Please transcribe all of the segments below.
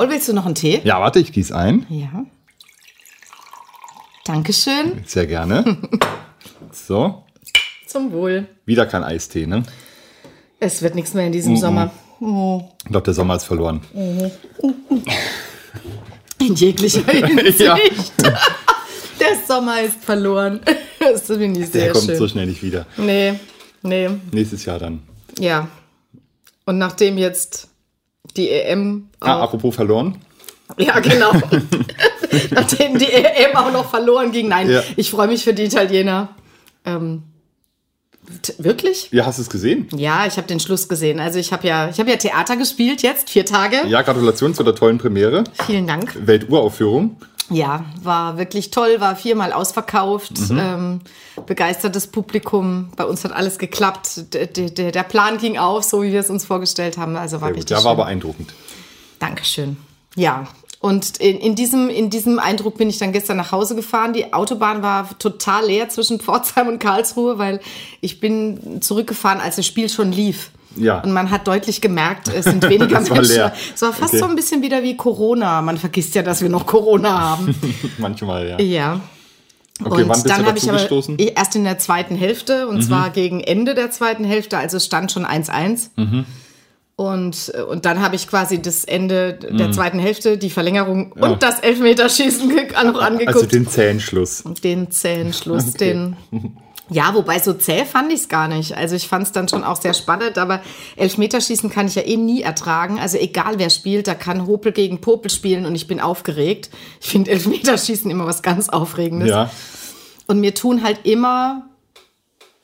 Paul, willst du noch einen Tee? Ja, warte, ich gieße ein. Ja. Dankeschön. Sehr gerne. So, Zum Wohl. wieder kein Eistee, ne? Es wird nichts mehr in diesem Sommer. Oh. Ich glaube, der Sommer ist verloren. In jeglicher Hinsicht. Ja. Der Sommer ist verloren. Das finde ich Der sehr kommt schön. so schnell nicht wieder. Nee, nee, Nächstes Jahr dann. ja. Und nachdem jetzt die EM Ah, auch, apropos verloren. ja genau, nachdem die EM auch noch verloren ging, nein, Ja. ich freue mich für die Italiener. Ähm, wirklich? Ja, hast du es gesehen? Ja, ich habe den Schluss gesehen. Also ich habe ja, ich habe ja Theater gespielt jetzt vier Tage. Ja, Gratulation zu der tollen Premiere. Vielen Dank. Welturaufführung. Ja, war wirklich toll, war viermal ausverkauft, Mhm. ähm, begeistertes Publikum. Bei uns hat alles geklappt. Der, der, Plan ging auf, so wie wir es uns vorgestellt haben. Also war Sehr gut. richtig Ja, war schön. beeindruckend. Dankeschön. Ja. Und in, in, diesem, in diesem Eindruck bin ich dann gestern nach Hause gefahren. Die Autobahn war total leer zwischen Pforzheim und Karlsruhe, weil ich bin zurückgefahren, als das Spiel schon lief. Ja. Und man hat deutlich gemerkt, es sind weniger Menschen. leer. Es war fast Okay. so ein bisschen wieder wie Corona. Man vergisst ja, dass wir noch Corona haben. Manchmal, ja. Ja. Okay, und dann habe ich aber gestoßen? erst in der zweiten Hälfte und Mhm. zwar gegen Ende der zweiten Hälfte, also es stand schon 1-1. Mhm. Und, äh, und dann habe ich quasi das Ende der Mhm. zweiten Hälfte, die Verlängerung und das Elfmeterschießen noch angeguckt. Also den Zähnschluss. den zähen Schluss, Okay. den. Ja, wobei so zäh fand ich es gar nicht. Also ich fand es dann schon auch sehr spannend, aber Elfmeterschießen kann ich ja eh nie ertragen. Also egal wer spielt, da kann Hopel gegen Popel spielen und ich bin aufgeregt. Ich finde Elfmeterschießen immer was ganz Aufregendes. Ja. Und mir tun halt immer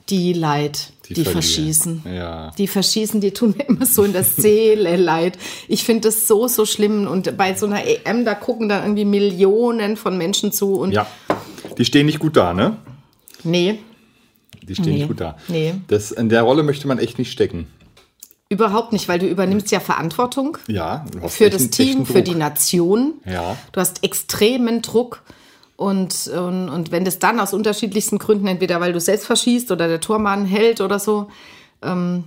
die leid, die, verlieren. verschießen. Ja. Die verschießen, die tun mir immer so in der Seele leid. Ich finde das so, so schlimm. Und bei so einer EM, da gucken da irgendwie Millionen von Menschen zu. Und Ja. Die stehen nicht gut da, ne? nee, Die stehen Nee. nicht gut da. Nee. Das, in der Rolle möchte man echt nicht stecken. überhaupt nicht, weil du übernimmst ja Verantwortung Ja. für das Team, für die. Nation. Ja. Du hast extremen Druck. Und, und, und wenn das dann aus unterschiedlichsten Gründen, entweder weil du selbst verschießt oder der Tormann hält oder so, ähm,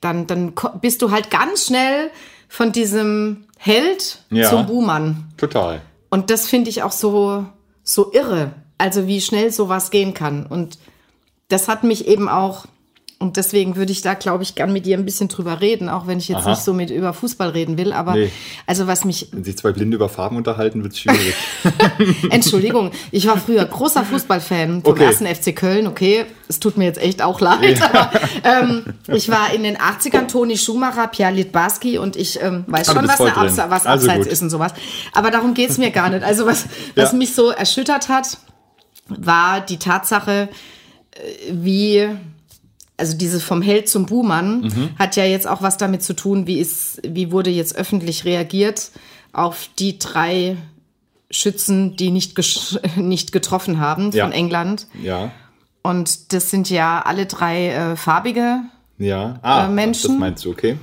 dann, dann bist du halt ganz schnell von diesem Held Ja. zum Buhmann. Total. Und das finde ich auch so, so irre. Also wie schnell sowas gehen kann. Und das hat mich eben auch, und deswegen würde ich da, glaube ich, gern mit dir ein bisschen drüber reden, auch wenn ich jetzt Aha. nicht so mit über Fußball reden will. Aber Nee. also was mich Wenn sich zwei Blinde über Farben unterhalten, wird es schwierig. Entschuldigung, ich war früher großer Fußballfan vom Okay. ersten FC Köln, okay, es tut mir jetzt echt auch leid, aber ähm, ich war in den 80ern Toni Schumacher, Pierre Litbarski und ich ähm, weiß du schon, was, eine. Abse was Also Abseits gut. ist und sowas. Aber darum geht's mir gar nicht. Also was, was Ja. mich so erschüttert hat, war die Tatsache, wie also dieses vom Held zum Buhmann Mhm. hat ja jetzt auch was damit zu tun, wie ist, wie wurde jetzt öffentlich reagiert auf die drei Schützen, die nicht, nicht getroffen haben Ja. von England. ja. Und das sind ja alle drei äh, farbige. Ja. Ah, Äh, Menschen? das meinst du, okay.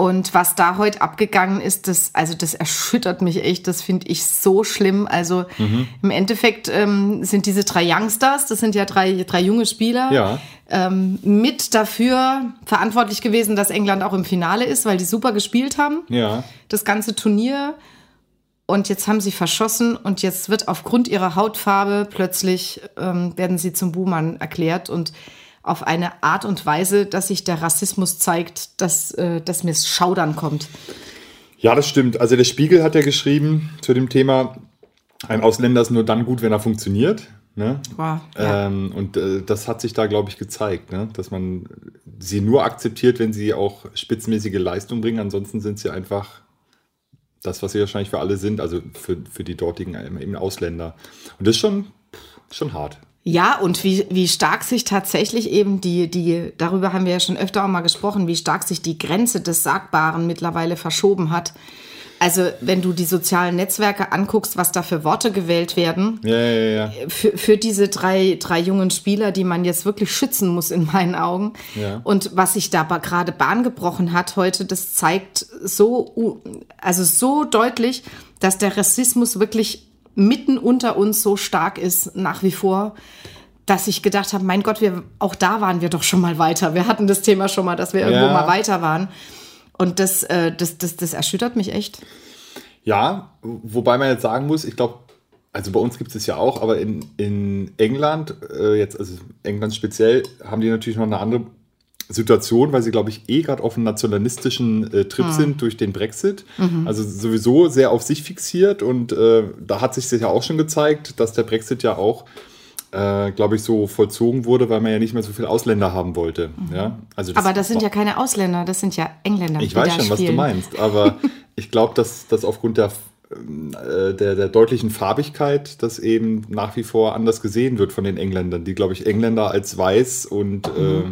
Und was da heute abgegangen ist, das, also das erschüttert mich echt, das finde ich so schlimm. Also Mhm. im Endeffekt ähm, sind diese drei Youngsters, das sind ja drei, drei junge Spieler, Ja. ähm, mit dafür verantwortlich gewesen, dass England auch im Finale ist, weil die super gespielt haben, Ja. das ganze Turnier. Und jetzt haben sie verschossen und jetzt wird aufgrund ihrer Hautfarbe plötzlich, ähm, werden sie zum Buhmann erklärt und auf eine Art und Weise, dass sich der Rassismus zeigt, dass, äh, dass mir es Schaudern kommt. Ja, das stimmt. Also der Spiegel hat ja geschrieben zu dem Thema, ein Ausländer ist nur dann gut, wenn er funktioniert. Ne? Wow, ja. Ähm, und äh, das hat sich da, glaube ich, gezeigt, ne? dass man sie nur akzeptiert, wenn sie auch spitzenmäßige Leistung bringen. Ansonsten sind sie einfach das, was sie wahrscheinlich für alle sind, also für, für die dortigen ähm, eben Ausländer. Und das ist schon, schon hart. Ja, und wie, wie stark sich tatsächlich eben die, die, darüber haben wir ja schon öfter auch mal gesprochen, wie stark sich die Grenze des Sagbaren mittlerweile verschoben hat. Also, wenn du die sozialen Netzwerke anguckst, was da für Worte gewählt werden, Ja, ja, ja. für, für diese drei, drei jungen Spieler, die man jetzt wirklich schützen muss in meinen Augen. Ja. Und was sich da gerade Bahn gebrochen hat heute, das zeigt so, also so deutlich, dass der Rassismus wirklich mitten unter uns so stark ist, nach wie vor, dass ich gedacht habe, mein Gott, wir, auch da waren wir doch schon mal weiter. Wir hatten das Thema schon mal, dass wir irgendwo Ja. mal weiter waren. Und das, äh, das, das, das erschüttert mich echt. Ja, wobei man jetzt sagen muss, ich glaube, also bei uns gibt es ja auch, aber in, in England, äh, jetzt, also England speziell, haben die natürlich noch eine andere Situation, weil sie, glaube ich, eh gerade auf einem nationalistischen äh, Trip mhm. sind durch den Brexit. Mhm. Also sowieso sehr auf sich fixiert und äh, da hat sich ja auch schon gezeigt, dass der Brexit ja auch, äh, glaube ich, so vollzogen wurde, weil man ja nicht mehr so viele Ausländer haben wollte. Mhm. Ja? Also das aber das sind ja keine Ausländer, das sind ja Engländer. Ich weiß schon, spielen. was du meinst, aber ich glaube, dass, dass aufgrund der äh, der, der deutlichen Farbigkeit, das eben nach wie vor anders gesehen wird von den Engländern, die, glaube ich, Engländer als weiß und mhm. äh, äh,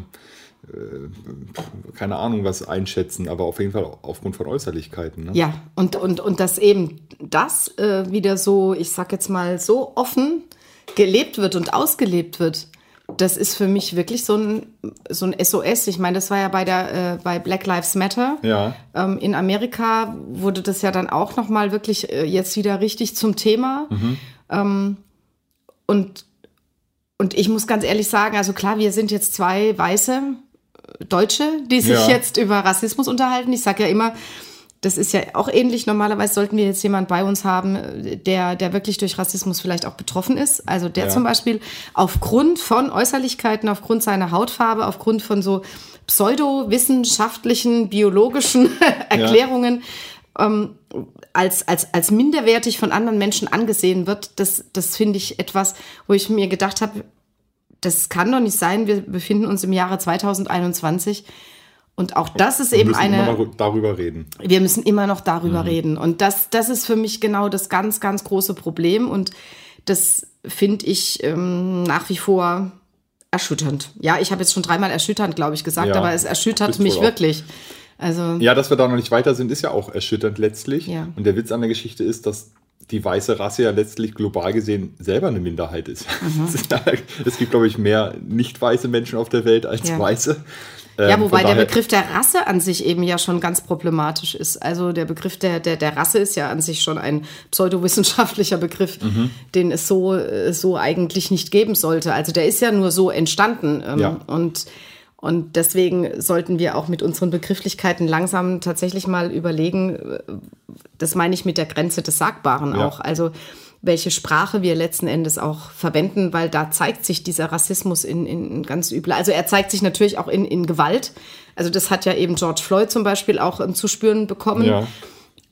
keine Ahnung was einschätzen, aber auf jeden Fall aufgrund von Äußerlichkeiten. Ne? Ja, und, und, und dass eben das äh, wieder so, ich sag jetzt mal, so offen gelebt wird und ausgelebt wird das ist für mich wirklich so ein, so ein SOS. Ich meine, das war ja bei der äh, bei Black Lives Matter. Ja. Ähm, in Amerika wurde das ja dann auch noch mal wirklich äh, jetzt wieder richtig zum Thema. Mhm. Ähm, und und ich muss ganz ehrlich sagen, also klar, wir sind jetzt zwei weiße Deutsche, die sich ja. jetzt über Rassismus unterhalten. Ich sage ja immer, das ist ja auch ähnlich. Normalerweise sollten wir jetzt jemand bei uns haben, der, der wirklich durch Rassismus vielleicht auch betroffen ist. Also der ja. zum Beispiel aufgrund von Äußerlichkeiten, aufgrund seiner Hautfarbe, aufgrund von so pseudowissenschaftlichen, biologischen Erklärungen ja. ähm, als, als, als minderwertig von anderen Menschen angesehen wird. Das, das finde ich etwas, wo ich mir gedacht habe, das kann doch nicht sein. Wir befinden uns im Jahre 2021 und auch das ist wir eben eine. Immer noch darüber reden. Wir müssen immer noch darüber mhm. reden. Und das, das ist für mich genau das ganz, ganz große Problem. Und das finde ich ähm, nach wie vor erschütternd. Ja, ich habe jetzt schon dreimal erschütternd, glaube ich, gesagt, ja, aber es erschüttert mich wirklich. Also, ja, dass wir da noch nicht weiter sind, ist ja auch erschütternd letztlich. Ja. Und der Witz an der Geschichte ist, dass die weiße Rasse ja letztlich global gesehen selber eine Minderheit ist. Mhm. es gibt, glaube ich, mehr nicht weiße Menschen auf der Welt als ja. weiße. Ja, ähm, wobei der Begriff der Rasse an sich eben ja schon ganz problematisch ist. Also der Begriff der, der, der Rasse ist ja an sich schon ein pseudowissenschaftlicher Begriff, mhm. den es so, äh, so eigentlich nicht geben sollte. Also der ist ja nur so entstanden. Ähm, ja. Und und deswegen sollten wir auch mit unseren Begrifflichkeiten langsam tatsächlich mal überlegen, äh, das meine ich mit der Grenze des Sagbaren ja. auch. Also welche Sprache wir letzten Endes auch verwenden, weil da zeigt sich dieser Rassismus in, in ganz übel. Also er zeigt sich natürlich auch in, in Gewalt. Also das hat ja eben George Floyd zum Beispiel auch ähm, zu spüren bekommen. Ja.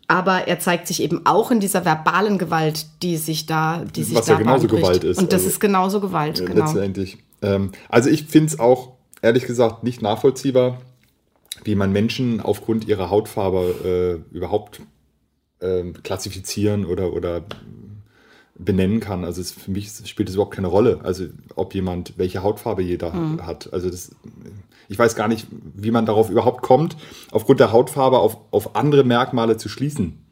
Aber er zeigt sich eben auch in dieser verbalen Gewalt, die sich da, die sich Was da ja genauso Gewalt ist. Und das also, ist genauso Gewalt, genau. Letztendlich. Ähm, also ich finde es auch ehrlich gesagt nicht nachvollziehbar, wie man Menschen aufgrund ihrer Hautfarbe äh, überhaupt äh, klassifizieren oder, oder benennen kann. Also es, für mich spielt es überhaupt keine Rolle, also ob jemand, welche Hautfarbe jeder mhm. hat. Also das, ich weiß gar nicht, wie man darauf überhaupt kommt, aufgrund der Hautfarbe auf, auf andere Merkmale zu schließen.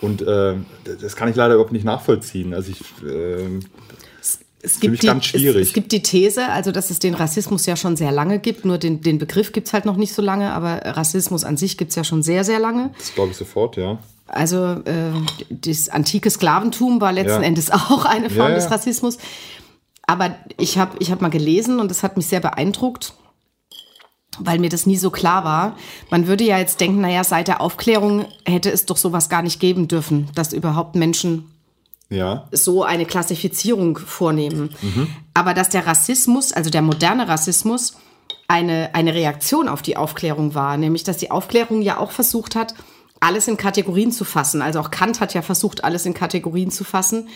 Und äh, das kann ich leider überhaupt nicht nachvollziehen. Also ich äh, es gibt, die, es, es, gibt die These, also dass es den Rassismus ja schon sehr lange gibt, nur den, den Begriff gibt es halt noch nicht so lange, aber Rassismus an sich gibt es ja schon sehr, sehr lange. Das glaube ich sofort, ja. Also äh, das antike Sklaventum war letzten ja. Endes auch eine Form ja, ja. des Rassismus. Aber ich habe ich hab mal gelesen und das hat mich sehr beeindruckt, weil mir das nie so klar war. Man würde ja jetzt denken, naja, seit der Aufklärung hätte es doch sowas gar nicht geben dürfen, dass überhaupt Menschen ja. so eine Klassifizierung vornehmen. Mhm. Aber dass der Rassismus, also der moderne Rassismus, eine, eine Reaktion auf die Aufklärung war, nämlich dass die Aufklärung ja auch versucht hat, alles in Kategorien zu fassen. Also auch Kant hat ja versucht, alles in Kategorien zu fassen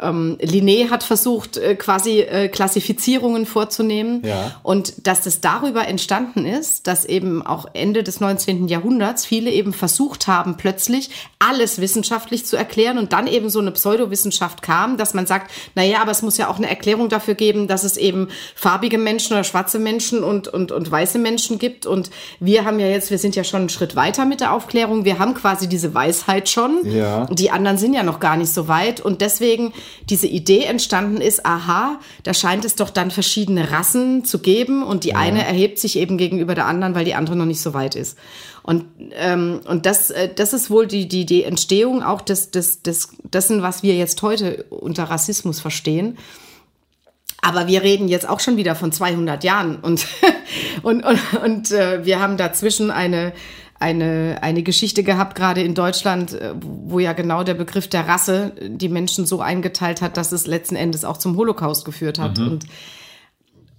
ähm, Linné hat versucht, äh, quasi äh, Klassifizierungen vorzunehmen. Ja. Und dass das darüber entstanden ist, dass eben auch Ende des 19. Jahrhunderts viele eben versucht haben, plötzlich alles wissenschaftlich zu erklären und dann eben so eine Pseudowissenschaft kam, dass man sagt, na ja, aber es muss ja auch eine Erklärung dafür geben, dass es eben farbige Menschen oder schwarze Menschen und, und, und weiße Menschen gibt. Und wir haben ja jetzt, wir sind ja schon einen Schritt weiter mit der Aufklärung. Wir haben quasi diese Weisheit schon. Ja. Die anderen sind ja noch gar nicht so weit. Und deswegen diese Idee entstanden ist, aha, da scheint es doch dann verschiedene Rassen zu geben und die ja. eine erhebt sich eben gegenüber der anderen, weil die andere noch nicht so weit ist. Und, ähm, und das, äh, das ist wohl die, die, die Entstehung auch des, des, des, dessen, was wir jetzt heute unter Rassismus verstehen. Aber wir reden jetzt auch schon wieder von 200 Jahren und, und, und, und äh, wir haben dazwischen eine, eine, eine Geschichte gehabt, gerade in Deutschland, äh, wo ja genau der Begriff der Rasse die Menschen so eingeteilt hat, dass es letzten Endes auch zum Holocaust geführt hat. Mhm. Und,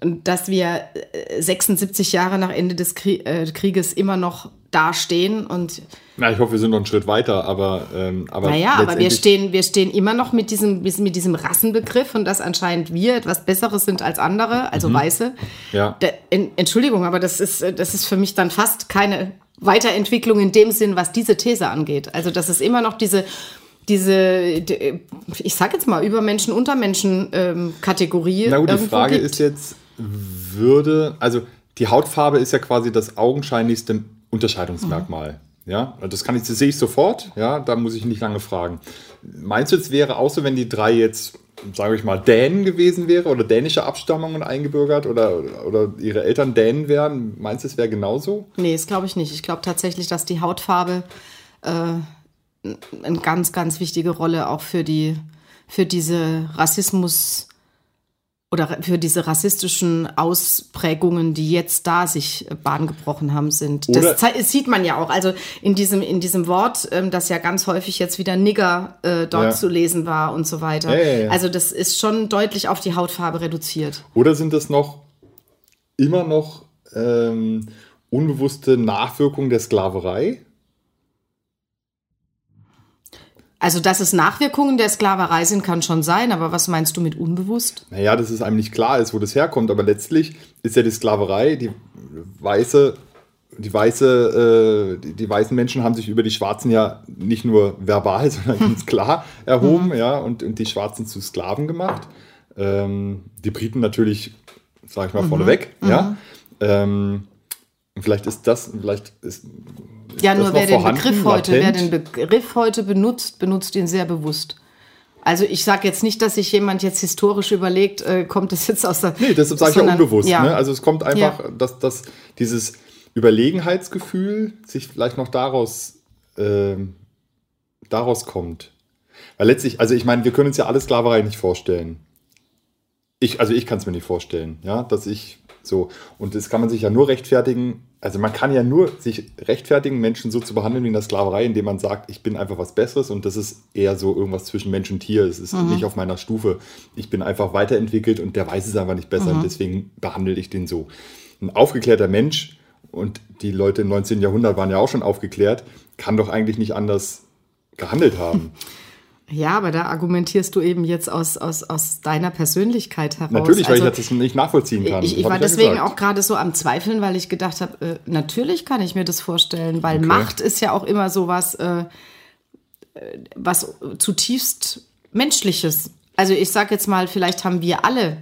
und dass wir 76 äh, Jahre nach Ende des äh, Krieges immer noch dastehen und na, ich hoffe, wir sind noch einen Schritt weiter, aber ähm, aber naja, aber wir stehen wir stehen immer noch mit diesem mit diesem Rassenbegriff und dass anscheinend wir etwas Besseres sind als andere, also mhm. Weiße. Ja. Der, Entschuldigung, aber das ist das ist für mich dann fast keine Weiterentwicklung in dem Sinn, was diese These angeht. Also das ist immer noch diese diese, ich sag jetzt mal, Übermenschen, Untermenschen ähm. Na gut, die Frage gibt. ist jetzt, würde, also die Hautfarbe ist ja quasi das augenscheinlichste Unterscheidungsmerkmal. Mhm. Ja, das kann ich, das sehe ich sofort. Ja, da muss ich nicht lange fragen. Meinst du, es wäre auch so, wenn die drei jetzt, sage ich mal, Dänen gewesen wäre oder dänische Abstammungen eingebürgert oder, oder ihre Eltern Dänen wären? Meinst du, es wäre genauso? Nee, das glaube ich nicht. Ich glaube tatsächlich, dass die Hautfarbe äh, eine ganz, ganz wichtige Rolle auch für die, für diese Rassismus- oder für diese rassistischen Ausprägungen, die jetzt da sich Bahn gebrochen haben, sind. Oder das sieht man ja auch. Also in diesem, in diesem Wort, ähm, das ja ganz häufig jetzt wieder Nigger äh, dort ja. zu lesen war und so weiter. Ja, ja, also das ist schon deutlich auf die Hautfarbe reduziert. Oder sind das noch immer noch ähm, unbewusste Nachwirkungen der Sklaverei? Also, dass es Nachwirkungen der Sklaverei sind, kann schon sein, aber was meinst du mit unbewusst? Naja, dass es einem nicht klar ist, wo das herkommt, aber letztlich ist ja die Sklaverei, die weiße, die weiße, äh, die, die, weißen Menschen haben sich über die Schwarzen ja nicht nur verbal, sondern ganz klar erhoben, mhm. ja, und, und die Schwarzen zu Sklaven gemacht. Ähm, die Briten natürlich, sag ich mal, mhm. vorneweg, mhm. ja. Ähm, vielleicht ist das, vielleicht ist ja, nur wer den Begriff heute, wer den Begriff heute benutzt, benutzt ihn sehr bewusst. Also ich sage jetzt nicht, dass sich jemand jetzt historisch überlegt, äh, kommt es jetzt aus der. Nee, deshalb sage ich ja unbewusst. Ja. Ne? Also es kommt einfach, ja. dass, dass dieses Überlegenheitsgefühl sich vielleicht noch daraus, äh, daraus kommt. Weil letztlich, also ich meine, wir können uns ja alle Sklaverei nicht vorstellen. Ich, also ich kann es mir nicht vorstellen, ja, dass ich so, und das kann man sich ja nur rechtfertigen, also man kann ja nur sich rechtfertigen, Menschen so zu behandeln wie in der Sklaverei, indem man sagt, ich bin einfach was Besseres und das ist eher so irgendwas zwischen Mensch und Tier. Es ist mhm. nicht auf meiner Stufe. Ich bin einfach weiterentwickelt und der weiß es einfach nicht besser mhm. und deswegen behandle ich den so. Ein aufgeklärter Mensch, und die Leute im 19. Jahrhundert waren ja auch schon aufgeklärt, kann doch eigentlich nicht anders gehandelt haben. Ja, aber da argumentierst du eben jetzt aus, aus, aus deiner Persönlichkeit heraus. Natürlich, weil also, ich das nicht nachvollziehen kann. Ich, ich war ich deswegen auch gerade so am Zweifeln, weil ich gedacht habe, äh, natürlich kann ich mir das vorstellen, weil okay. Macht ist ja auch immer so was, äh, was zutiefst Menschliches. Also ich sage jetzt mal, vielleicht haben wir alle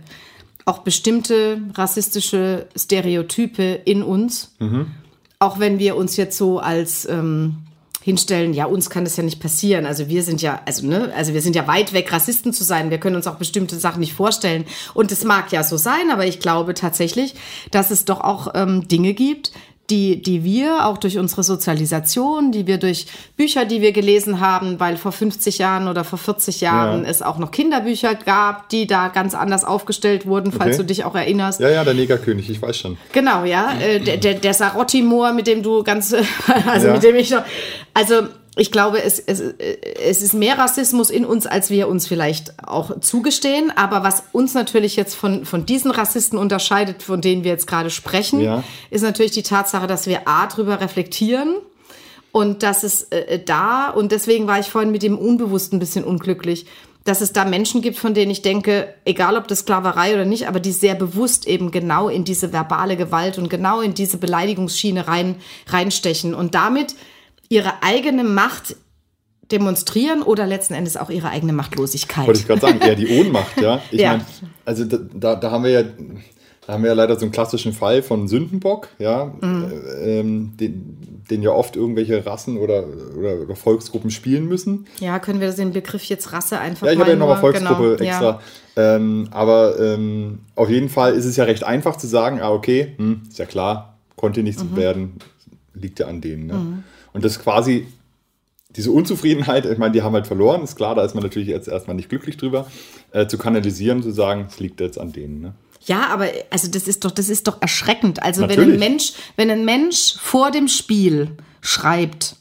auch bestimmte rassistische Stereotype in uns, mhm. auch wenn wir uns jetzt so als... Ähm, hinstellen, ja, uns kann das ja nicht passieren. Also wir sind ja, also, ne, also wir sind ja weit weg, Rassisten zu sein. Wir können uns auch bestimmte Sachen nicht vorstellen. Und es mag ja so sein, aber ich glaube tatsächlich, dass es doch auch ähm, Dinge gibt, die, die wir auch durch unsere Sozialisation, die wir durch Bücher, die wir gelesen haben, weil vor 50 Jahren oder vor 40 Jahren ja. es auch noch Kinderbücher gab, die da ganz anders aufgestellt wurden, falls okay. du dich auch erinnerst. Ja, ja, der Negerkönig, ich weiß schon. Genau, ja, äh, der, der, der Sarotti-Moor, mit dem du ganz, also ja. mit dem ich noch, also ich glaube, es, es, es ist mehr Rassismus in uns, als wir uns vielleicht auch zugestehen. Aber was uns natürlich jetzt von, von diesen Rassisten unterscheidet, von denen wir jetzt gerade sprechen, ja. ist natürlich die Tatsache, dass wir A, drüber reflektieren und dass es äh, da, und deswegen war ich vorhin mit dem Unbewussten ein bisschen unglücklich, dass es da Menschen gibt, von denen ich denke, egal ob das Sklaverei oder nicht, aber die sehr bewusst eben genau in diese verbale Gewalt und genau in diese Beleidigungsschiene rein, reinstechen und damit ihre eigene Macht demonstrieren oder letzten Endes auch ihre eigene Machtlosigkeit. Wollte ich gerade sagen, eher die Ohnmacht, ja. Ich ja. meine, also da, da haben wir ja da haben wir ja leider so einen klassischen Fall von Sündenbock, ja, mhm. ähm, den, den, ja oft irgendwelche Rassen oder, oder, oder, Volksgruppen spielen müssen. Ja, können wir den Begriff jetzt Rasse einfach Ja, ich habe ja nochmal Volksgruppe genau, extra. Ja. Ähm, aber ähm, auf jeden Fall ist es ja recht einfach zu sagen, ah, okay, hm, ist ja klar, konnte nichts mhm. werden, liegt ja an denen. Ne? Mhm. Und das quasi diese Unzufriedenheit, ich meine, die haben halt verloren, ist klar, da ist man natürlich jetzt erstmal nicht glücklich drüber, äh, zu kanalisieren, zu sagen, es liegt jetzt an denen. Ne? Ja, aber also das ist doch, das ist doch erschreckend. Also Natürlich. wenn ein Mensch, wenn ein Mensch vor dem Spiel schreibt,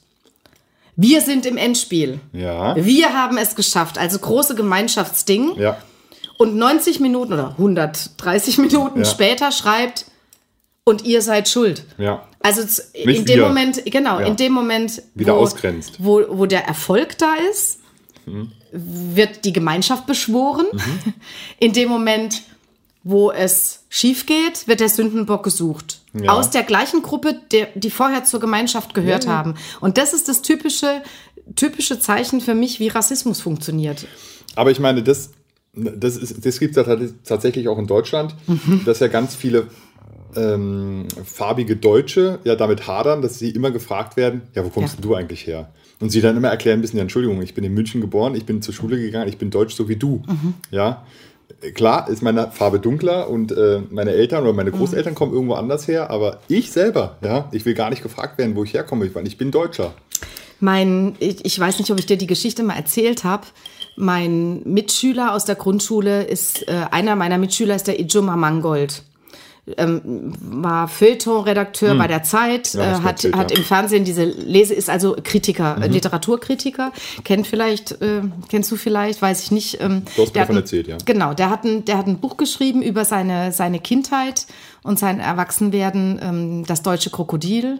wir sind im Endspiel. Ja. Wir haben es geschafft. Also große Gemeinschaftsding. Ja. Und 90 Minuten oder 130 Minuten Ja. später schreibt, und ihr seid schuld. Ja. Also z- Nicht in dem wir. Moment, genau, Ja. in dem Moment, Wieder wo, ausgrenzt. Wo, wo der Erfolg da ist, Mhm. wird die Gemeinschaft beschworen. In dem Moment, wo es schief geht, wird der Sündenbock gesucht. Ja. Aus der gleichen Gruppe, der, die vorher zur Gemeinschaft gehört haben. Und das ist das typische, typische Zeichen für mich, wie Rassismus funktioniert. Aber ich meine, das, das, ist- das gibt es ja tats- tatsächlich auch in Deutschland, Mhm. dass ja ganz viele ähm, farbige Deutsche ja damit hadern, dass sie immer gefragt werden, ja, wo kommst Ja. du eigentlich her? Und sie dann immer erklären müssen, ja, Entschuldigung, ich bin in München geboren, ich bin zur Schule gegangen, ich bin deutsch so wie du. Mhm. Ja, klar ist meine Farbe dunkler und äh, meine Eltern oder meine Mhm. Großeltern kommen irgendwo anders her, aber ich selber, ja, ich will gar nicht gefragt werden, wo ich herkomme, weil ich bin Deutscher. Mein, ich, ich weiß nicht, ob ich dir die Geschichte mal erzählt habe. Mein Mitschüler aus der Grundschule ist, äh, einer meiner Mitschüler ist der Ijoma Mangold. Ähm, war Feuilleton-Redakteur bei der Zeit, Hm. Ja, äh, hat, hat. Mhm. im Fernsehen diese Lese, ist also Kritiker, äh, Literaturkritiker, kennt vielleicht, äh, kennst du vielleicht, weiß ich nicht. Ähm, Du hast mir davon erzählt, ja. Genau, der hat, ein, der hat ein Buch geschrieben über seine, seine Kindheit und sein Erwachsenwerden, ähm, das deutsche Krokodil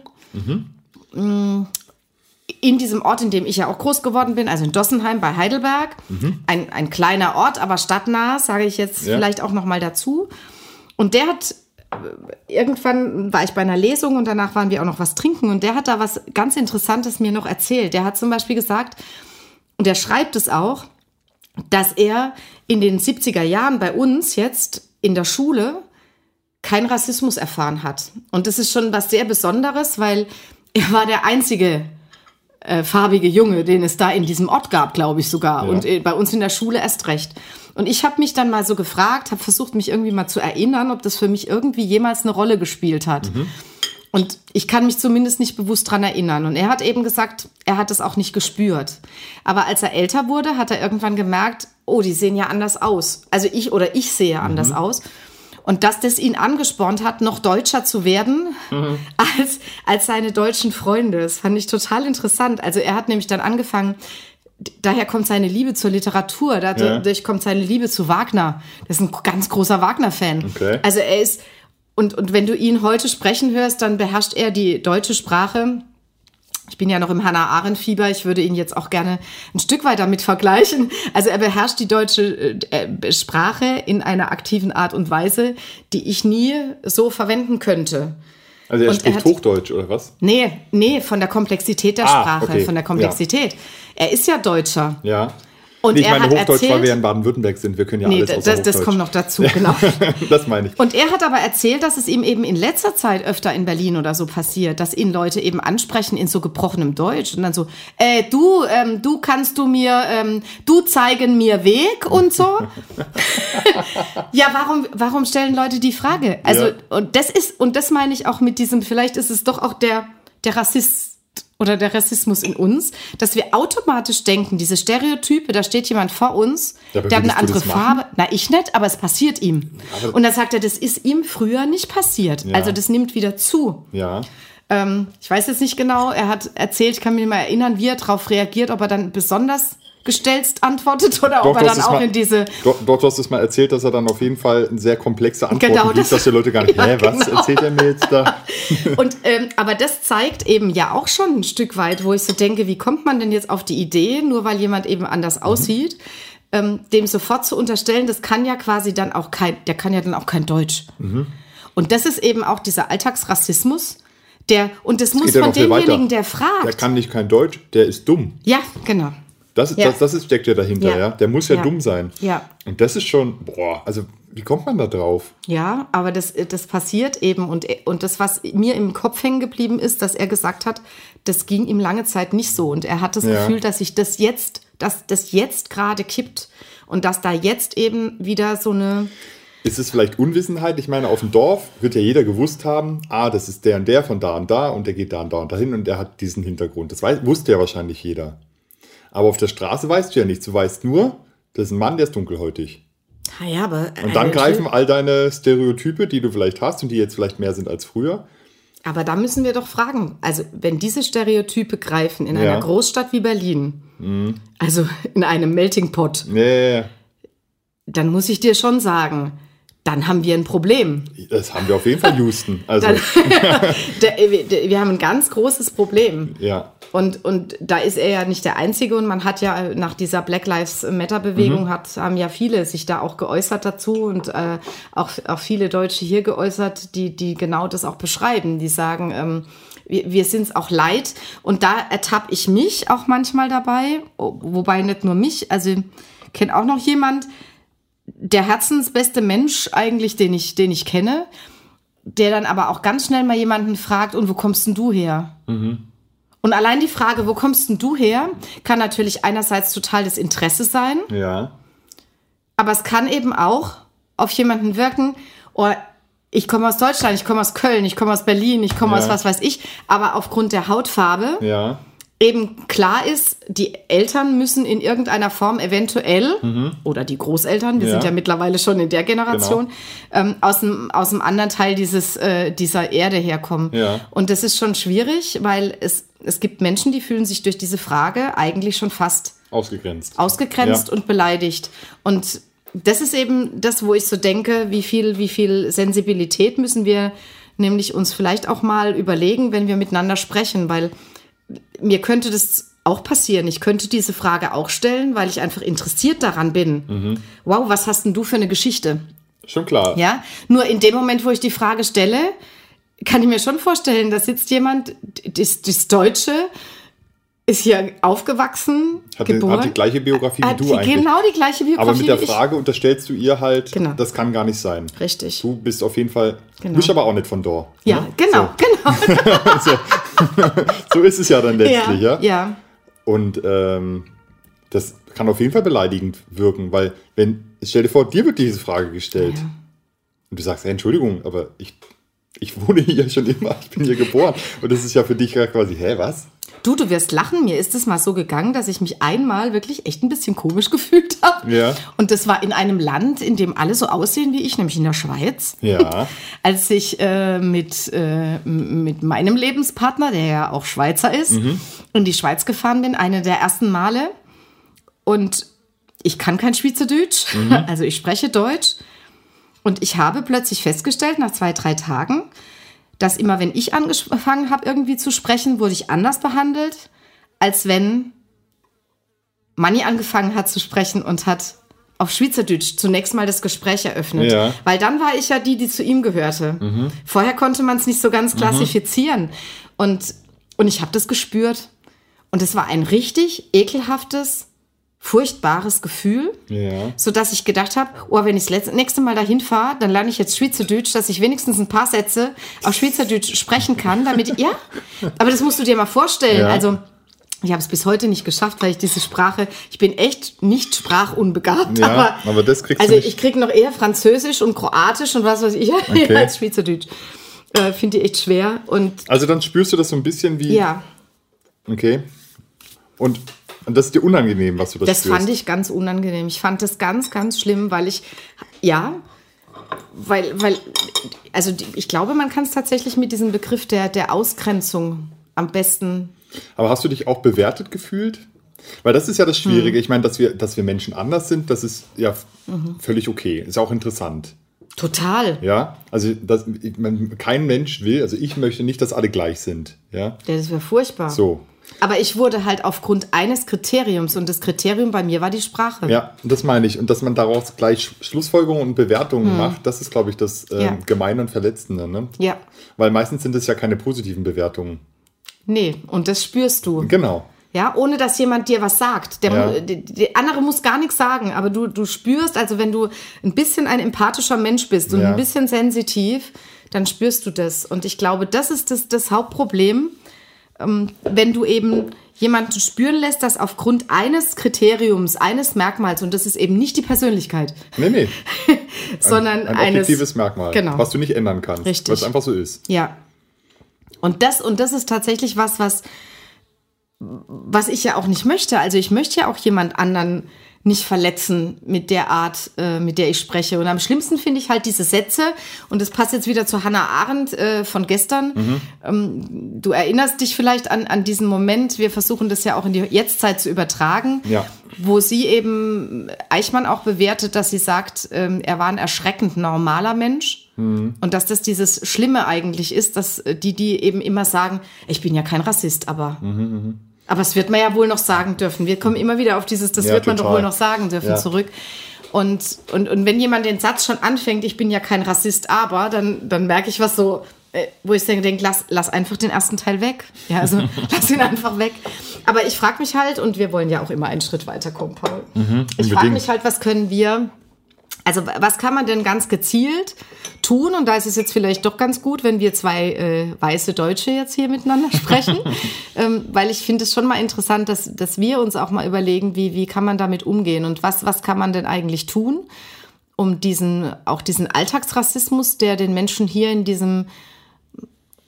in diesem Ort, in dem ich ja auch groß geworden bin, also in Dossenheim bei Heidelberg, ein, ein kleiner Ort, aber stadtnah, sage ich jetzt Ja. vielleicht auch noch mal dazu. Und der hat irgendwann war ich bei einer Lesung und danach waren wir auch noch was trinken und der hat da was ganz Interessantes mir noch erzählt. Der hat zum Beispiel gesagt, und er schreibt es auch, dass er in den 70er Jahren bei uns jetzt in der Schule keinen Rassismus erfahren hat. Und das ist schon was sehr Besonderes, weil er war der einzige äh, farbige Junge, den es da in diesem Ort gab, glaube ich sogar. Ja. Und äh, bei uns in der Schule erst recht. Und ich habe mich dann mal so gefragt, habe versucht, mich irgendwie mal zu erinnern, ob das für mich irgendwie jemals eine Rolle gespielt hat. Und ich kann mich zumindest nicht bewusst dran erinnern. Und er hat eben gesagt, er hat es auch nicht gespürt. Aber als er älter wurde, hat er irgendwann gemerkt, oh, die sehen ja anders aus. Also ich oder ich sehe anders aus. Und dass das ihn angespornt hat, noch deutscher zu werden als, als seine deutschen Freunde. Das fand ich total interessant. Also er hat nämlich dann angefangen, daher kommt seine Liebe zur Literatur, dadurch kommt seine Liebe zu Wagner. Das ist ein ganz großer Wagner-Fan. Okay. Also er ist, und, und wenn du ihn heute sprechen hörst, dann beherrscht er die deutsche Sprache. Ich bin ja noch im Hannah Arendt Fieber. Ich würde ihn jetzt auch gerne ein Stück weit damit vergleichen. Also er beherrscht die deutsche äh, Sprache in einer aktiven Art und Weise, die ich nie so verwenden könnte. Also er Und er spricht hat- Hochdeutsch oder was? Nee, nee, von der Komplexität der Ah, Sprache, okay. von der Komplexität. Er ist ja Deutscher. Ja. Und nee, ich er meine hat Hochdeutsch, weil erzählt- wir in Baden-Württemberg sind. Wir können ja Nee, alles das, außer das Hochdeutsch. kommt noch dazu, genau. das meine ich. Und er hat aber erzählt, dass es ihm eben in letzter Zeit öfter in Berlin oder so passiert, dass ihn Leute eben ansprechen in so gebrochenem Deutsch und dann so, äh, du, ähm, du kannst du mir, ähm, du zeigen mir Weg und so. ja, warum, warum stellen Leute die Frage? Also, Ja. und das ist, und das meine ich auch mit diesem, vielleicht ist es doch auch der, der Rassist oder der Rassismus in uns, dass wir automatisch denken, diese Stereotype, da steht jemand vor uns, Ja, der hat eine andere? Farbe. Na, ich nicht, aber es passiert ihm. aber- Und dann sagt er, das ist ihm früher nicht passiert. Ja. Also das nimmt wieder zu. Ja. Ähm, ich weiß jetzt nicht genau, er hat erzählt, ich kann mich nicht mal erinnern, wie er darauf reagiert, ob er dann besonders gestelzt antwortet oder ob Doch, er du hast dann auch mal, in diese... Doch, doch, du hast es mal erzählt, dass er dann auf jeden Fall eine sehr komplexe Antworten Genau, gibt, das- dass die Leute gar nicht, Ja, hä, was genau. erzählt er mir jetzt da? Und, ähm, aber das zeigt eben ja auch schon ein Stück weit, wo ich so denke, wie kommt man denn jetzt auf die Idee, nur weil jemand eben anders Mhm. aussieht, ähm, dem sofort zu unterstellen, das kann ja quasi dann auch kein, der kann ja dann auch kein Deutsch. Mhm. Und das ist eben auch dieser Alltagsrassismus, der, und das muss von demjenigen, der fragt. Der kann nicht kein Deutsch, der ist dumm. ja, genau. Das, ist, Ja. das, das ist, steckt ja dahinter, ja. Ja. Der muss ja, Ja. dumm sein. Ja. Und das ist schon, boah, also wie kommt man da drauf? Ja, aber das, das passiert eben. Und, und das, was mir im Kopf hängen geblieben ist, dass er gesagt hat, das ging ihm lange Zeit nicht so. Und er hat das. Gefühl, dass sich das jetzt, dass das jetzt gerade kippt. Und dass da jetzt eben wieder so eine. Ist es vielleicht Unwissenheit? Ich meine, auf dem Dorf wird ja jeder gewusst haben, ah, das ist der und der von da und da und der geht da und da und dahin und der hat diesen Hintergrund. Das weiß, wusste ja wahrscheinlich jeder. Aber auf der Straße weißt du ja nichts. Du weißt nur, das ist ein Mann, der ist dunkelhäutig. Ah ja, aber. Und dann greifen all deine Stereotype, die du vielleicht hast und die jetzt vielleicht mehr sind als früher, Aber da müssen wir doch fragen, also wenn diese Stereotype greifen in Ja. einer Großstadt wie Berlin, also in einem Melting Pot, ja. dann muss ich dir schon sagen, dann haben wir ein Problem. Das haben wir auf jeden Fall, Houston. Also, Dann, wir haben ein ganz großes Problem. ja. Und, und da ist er ja nicht der Einzige und man hat ja nach dieser Black Lives Matter Bewegung hat, haben ja viele sich da auch geäußert dazu und äh, auch, auch viele Deutsche hier geäußert, die, die genau das auch beschreiben. Die sagen, ähm, wir, wir sind es auch leid und da ertappe ich mich auch manchmal dabei, wobei nicht nur mich, also kenne auch noch jemand, der herzensbeste Mensch eigentlich, den ich, den ich kenne, der dann aber auch ganz schnell mal jemanden fragt, und wo kommst denn du her? Und allein die Frage, wo kommst denn du her, kann natürlich einerseits total das Interesse sein, Ja. aber es kann eben auch auf jemanden wirken, oh, ich komme aus Deutschland, ich komme aus Köln, ich komme aus Berlin, ich komme Ja. aus was weiß ich, aber aufgrund der Hautfarbe Ja. Eben klar ist, die Eltern müssen in irgendeiner Form eventuell, oder die Großeltern, wir Mhm. Ja. sind ja mittlerweile schon in der Generation, ähm, aus, dem, aus dem anderen Teil dieses, äh, dieser Erde herkommen. Ja. Und das ist schon schwierig, weil es, es gibt Menschen, die fühlen sich durch diese Frage eigentlich schon fast Ausgegrenzt. ausgegrenzt Ja. und beleidigt. Und das ist eben das, wo ich so denke, wie viel, wie viel Sensibilität müssen wir nämlich uns vielleicht auch mal überlegen, wenn wir miteinander sprechen, weil mir könnte das auch passieren. Ich könnte diese Frage auch stellen, weil ich einfach interessiert daran bin. Mhm. Wow, was hast denn du für eine Geschichte? Schon klar. Ja, nur in dem Moment, wo ich die Frage stelle, kann ich mir schon vorstellen, da sitzt jemand, das, das Deutsche, ist hier aufgewachsen, Hat, die- geboren. hat die gleiche Biografie wie Hat du eigentlich. Genau die gleiche Biografie Aber mit der. Frage unterstellst du ihr halt, Genau. das kann gar nicht sein. Richtig. Du bist auf jeden Fall, Genau. du bist aber auch nicht von dort. Ja, ne? genau, genau. So ist es ja dann letztlich, ja. ja, ja. Und ähm, das kann auf jeden Fall beleidigend wirken, weil wenn, stell dir vor, dir wird diese Frage gestellt Ja. und du sagst, hey, Entschuldigung, aber ich, ich wohne hier schon immer, ich bin hier geboren. Und das ist ja für dich quasi, hä, was? Du, du wirst lachen. Mir ist es mal so gegangen, dass ich mich einmal wirklich echt ein bisschen komisch gefühlt habe. Ja. Und das war in einem Land, in dem alle so aussehen wie ich, nämlich in der Schweiz. Ja. Als ich äh, mit, äh, mit meinem Lebenspartner, der ja auch Schweizer ist, in die Schweiz gefahren bin, eine der ersten Male. Und ich kann kein Schweizerdeutsch, also ich spreche Deutsch. Und ich habe plötzlich festgestellt, nach zwei, drei Tagen, dass immer, wenn ich angefangen habe, irgendwie zu sprechen, wurde ich anders behandelt, als wenn Manni angefangen hat zu sprechen und hat auf Schweizerdeutsch zunächst mal das Gespräch eröffnet. Ja. Weil dann war ich ja die, die zu ihm gehörte. Vorher konnte man es nicht so ganz klassifizieren. Und, und ich habe das gespürt. Und es war ein richtig ekelhaftes, furchtbares Gefühl Ja. so dass ich gedacht habe, oh, wenn ich das nächste Mal dahin fahre, dann lerne ich jetzt Schweizerdeutsch, dass ich wenigstens ein paar Sätze auf Schweizerdeutsch sprechen kann, damit ja. Aber das musst du dir mal vorstellen. Ja. Also ich habe es bis heute nicht geschafft, weil ich diese Sprache, ich bin echt nicht sprachunbegabt. Ja, aber, aber das kriegst du Also nicht. ich krieg noch eher Französisch und Kroatisch und was weiß ich Okay. als Schweizerdeutsch. Äh, Finde ich echt schwer. Und Also dann spürst du das so ein bisschen wie. ja, Okay. Und, und das ist dir unangenehm, was du das, Das spürst. fand ich ganz unangenehm. Ich fand das ganz, ganz schlimm, weil ich, ja, weil, weil, also ich glaube, man kann es tatsächlich mit diesem Begriff der, der Ausgrenzung am besten. Aber hast du dich auch bewertet gefühlt? Weil das ist ja das Hm. Schwierige. Ich meine, dass wir, dass wir Menschen anders sind, das ist ja Mhm. völlig okay. Ist auch interessant. Total. Ja, also das, ich, man, kein Mensch will, also ich möchte nicht, dass alle gleich sind. Ja, Ja, das wäre furchtbar. so. Aber ich wurde halt aufgrund eines Kriteriums und das Kriterium bei mir war die Sprache. Ja, das meine ich. Und dass man daraus gleich Sch- Schlussfolgerungen und Bewertungen macht, das ist, glaube ich, das Hm. Ja. Gemeine und Verletzende. Ne? ja. Weil meistens sind es ja keine positiven Bewertungen. Nee, und das spürst du. Genau. Ja, ohne dass jemand dir was sagt. Der, Ja. der, der andere muss gar nichts sagen, aber du, du spürst, also wenn du ein bisschen ein empathischer Mensch bist und Ja. ein bisschen sensitiv, dann spürst du das. Und ich glaube, das ist das, das Hauptproblem, wenn du eben jemanden spüren lässt, dass aufgrund eines Kriteriums, eines Merkmals, und das ist eben nicht die Persönlichkeit, Nee, nee. sondern Ein eines. objektives Merkmal, Genau. was du nicht ändern kannst. Richtig. Was einfach so ist. Ja. Und das, und das ist tatsächlich was, was, was ich ja auch nicht möchte. Also ich möchte ja auch jemand anderen nicht verletzen mit der Art, äh, mit der ich spreche. Und am schlimmsten finde ich halt diese Sätze, und das passt jetzt wieder zu Hannah Arendt äh, von gestern. Mhm. Ähm, du erinnerst dich vielleicht an, an diesen Moment, wir versuchen das ja auch in die Jetztzeit zu übertragen, Ja. wo sie eben Eichmann auch bewertet, dass sie sagt, ähm, er war ein erschreckend normaler Mensch. Mhm. Und dass das dieses Schlimme eigentlich ist, dass äh, die, die eben immer sagen, ich bin ja kein Rassist, aber Mhm, aber es wird man ja wohl noch sagen dürfen. Wir kommen immer wieder auf dieses, das Ja, wird man doch wohl noch sagen dürfen Ja. zurück. Und, und, und wenn jemand den Satz schon anfängt, ich bin ja kein Rassist, aber, dann, dann merke ich was so, äh, wo ich denke, denk, lass, lass einfach den ersten Teil weg. Ja, also lass ihn einfach weg. Aber ich frage mich halt, und wir wollen ja auch immer einen Schritt weiterkommen, Paul. ich frage mich halt, was können wir, also was kann man denn ganz gezielt tun? Und da ist es jetzt vielleicht doch ganz gut, wenn wir zwei äh, weiße Deutsche jetzt hier miteinander sprechen, ähm, weil ich finde es schon mal interessant, dass, dass wir uns auch mal überlegen, wie, wie kann man damit umgehen und was, was kann man denn eigentlich tun, um diesen, auch diesen Alltagsrassismus, der den Menschen hier in diesem